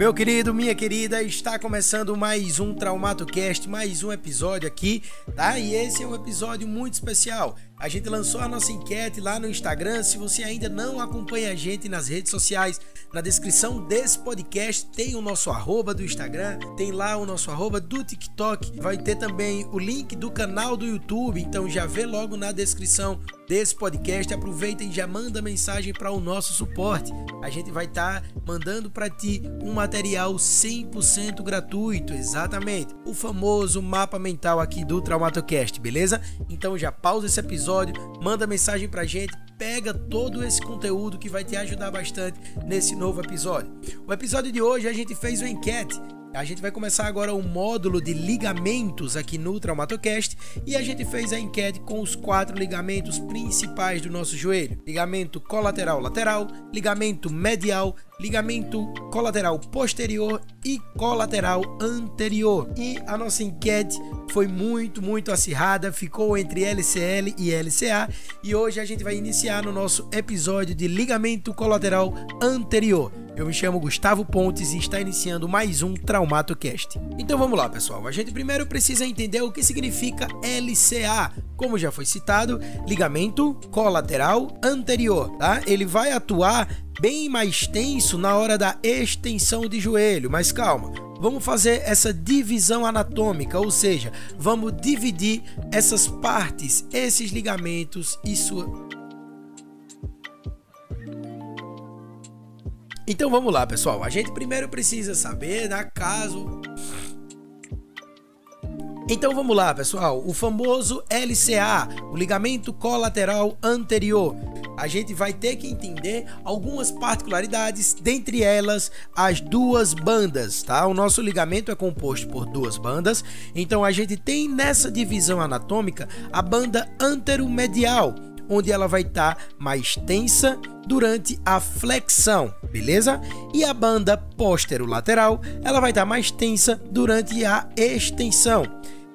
Meu querido, minha querida, está começando mais um TraumatoCast, mais um episódio aqui, tá? E esse é um episódio muito especial. A gente lançou a nossa enquete lá no Instagram. Se você ainda não acompanha a gente nas redes sociais, na descrição desse podcast tem o nosso arroba do Instagram, tem lá o nosso arroba do TikTok, vai ter também o link do canal do YouTube, então já vê logo na descrição desse podcast. Aproveita e já manda mensagem para o nosso suporte. A gente vai estar tá mandando para ti um material 100% gratuito, exatamente. O famoso mapa mental aqui do TraumatoCast, beleza? Então já pausa esse episódio episódio, manda mensagem pra gente, pega todo esse conteúdo que vai te ajudar bastante nesse novo episódio. O episódio de hoje a gente fez uma enquete a gente vai começar agora o módulo de ligamentos aqui no Traumatocast e a gente fez a enquete com os quatro ligamentos principais do nosso joelho: ligamento colateral lateral, ligamento medial, ligamento colateral posterior e colateral anterior. E a nossa enquete foi muito, muito acirrada, ficou entre LCL e LCA e hoje a gente vai iniciar no nosso episódio de ligamento colateral anterior. Eu me chamo Gustavo Pontes e está iniciando mais um TraumatoCast. Então vamos lá, pessoal. A gente primeiro precisa entender o que significa LCA. Como já foi citado, ligamento colateral anterior, tá? Ele vai atuar bem mais tenso na hora da extensão de joelho, mas calma. Vamos fazer essa divisão anatômica, ou seja, vamos dividir essas partes, esses ligamentos e sua Então vamos lá, pessoal. A gente primeiro precisa saber, na né, caso. Então vamos lá, pessoal. O famoso LCA, o ligamento colateral anterior. A gente vai ter que entender algumas particularidades, dentre elas as duas bandas, tá? O nosso ligamento é composto por duas bandas, então a gente tem nessa divisão anatômica a banda anteromedial, onde ela vai estar tá mais tensa durante a flexão, beleza? E a banda posterolateral, ela vai estar mais tensa durante a extensão.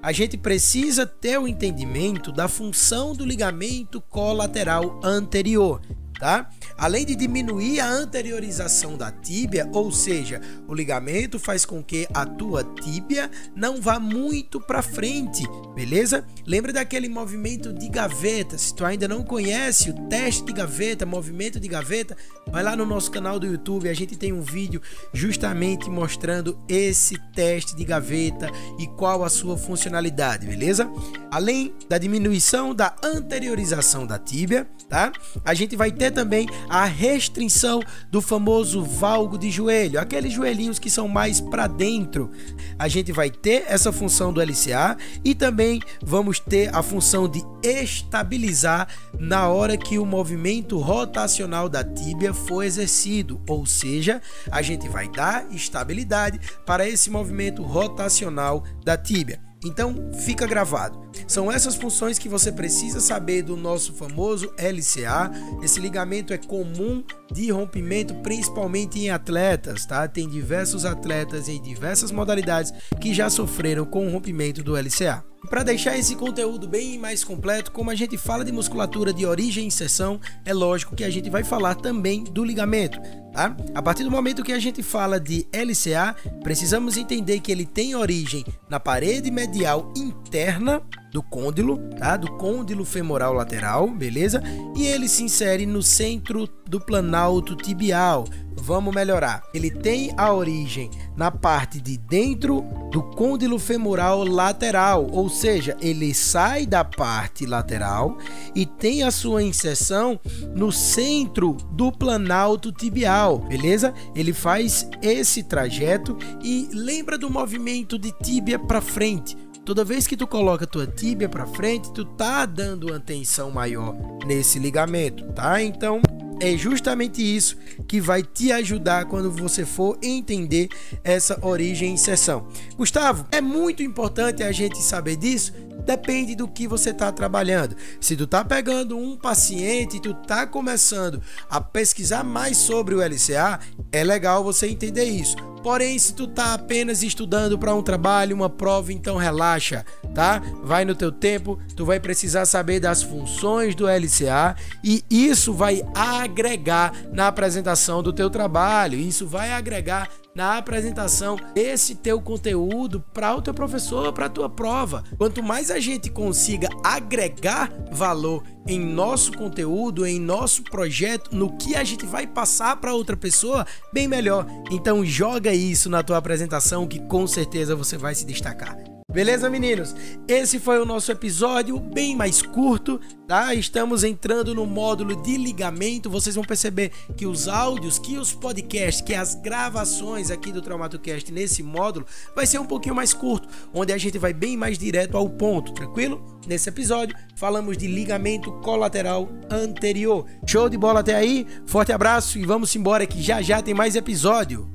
A gente precisa ter o entendimento da função do ligamento colateral anterior tá? Além de diminuir a anteriorização da tíbia, ou seja, o ligamento faz com que a tua tíbia não vá muito para frente, beleza? Lembra daquele movimento de gaveta? Se tu ainda não conhece o teste de gaveta, movimento de gaveta, vai lá no nosso canal do YouTube, a gente tem um vídeo justamente mostrando esse teste de gaveta e qual a sua funcionalidade, beleza? Além da diminuição da anteriorização da tíbia, tá? A gente vai ter ter também a restrição do famoso valgo de joelho, aqueles joelhinhos que são mais para dentro. A gente vai ter essa função do LCA e também vamos ter a função de estabilizar na hora que o movimento rotacional da tíbia for exercido, ou seja, a gente vai dar estabilidade para esse movimento rotacional da tíbia. Então, fica gravado. São essas funções que você precisa saber do nosso famoso LCA. Esse ligamento é comum de rompimento, principalmente em atletas, tá? Tem diversos atletas em diversas modalidades que já sofreram com o rompimento do LCA. Para deixar esse conteúdo bem mais completo, como a gente fala de musculatura de origem e inserção, é lógico que a gente vai falar também do ligamento. Tá? A partir do momento que a gente fala de LCA, precisamos entender que ele tem origem na parede medial interna do côndilo, tá? Do côndilo femoral lateral, beleza? E ele se insere no centro do planalto tibial. Vamos melhorar. Ele tem a origem na parte de dentro do côndilo femoral lateral, ou seja, ele sai da parte lateral e tem a sua inserção no centro do planalto tibial, beleza? Ele faz esse trajeto e lembra do movimento de tíbia para frente. Toda vez que tu coloca tua tíbia para frente, tu tá dando uma tensão maior nesse ligamento, tá? Então, é justamente isso que vai te ajudar quando você for entender essa origem e inserção. Gustavo, é muito importante a gente saber disso Depende do que você está trabalhando. Se tu tá pegando um paciente e tu tá começando a pesquisar mais sobre o LCA, é legal você entender isso. Porém, se tu tá apenas estudando para um trabalho, uma prova, então relaxa, tá? Vai no teu tempo, tu vai precisar saber das funções do LCA e isso vai agregar na apresentação do teu trabalho. Isso vai agregar na apresentação desse teu conteúdo para o teu professor, para a tua prova. Quanto mais a gente consiga agregar valor em nosso conteúdo, em nosso projeto, no que a gente vai passar para outra pessoa, bem melhor. Então joga isso na tua apresentação que com certeza você vai se destacar. Beleza, meninos? Esse foi o nosso episódio, bem mais curto, tá? Estamos entrando no módulo de ligamento. Vocês vão perceber que os áudios, que os podcasts, que as gravações aqui do TraumatoCast nesse módulo vai ser um pouquinho mais curto, onde a gente vai bem mais direto ao ponto, tranquilo? Nesse episódio, falamos de ligamento colateral anterior. Show de bola até aí? Forte abraço e vamos embora que já já tem mais episódio.